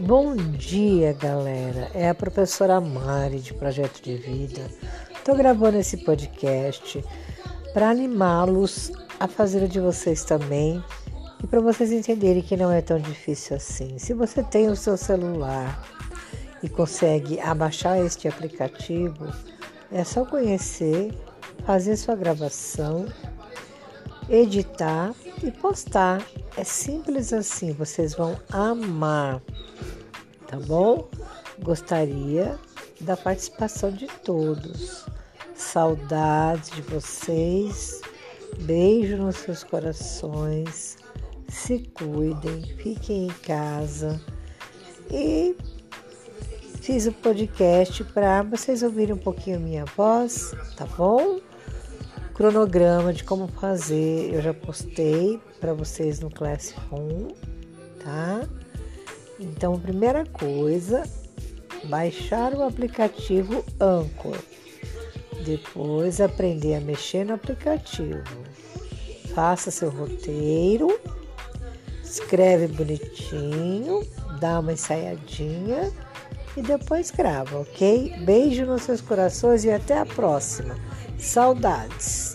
Bom dia, galera. É a professora Mari de Projeto de Vida. Estou gravando esse podcast para animá-los a fazer o de vocês também e para vocês entenderem que não é tão difícil assim. Se você tem o seu celular e consegue abaixar este aplicativo, é só conhecer, fazer sua gravação, editar e postar. É simples assim, vocês vão amar tá bom? Gostaria da participação de todos. Saudades de vocês. Beijo nos seus corações. Se cuidem, fiquem em casa. E fiz o podcast para vocês ouvirem um pouquinho minha voz, tá bom? Cronograma de como fazer, eu já postei para vocês no Classroom? Então, primeira coisa, baixar o aplicativo Anchor. Depois, aprender a mexer no aplicativo. Faça seu roteiro, escreve bonitinho, dá uma ensaiadinha e depois grava, ok? Beijo nos seus corações e até a próxima. Saudades!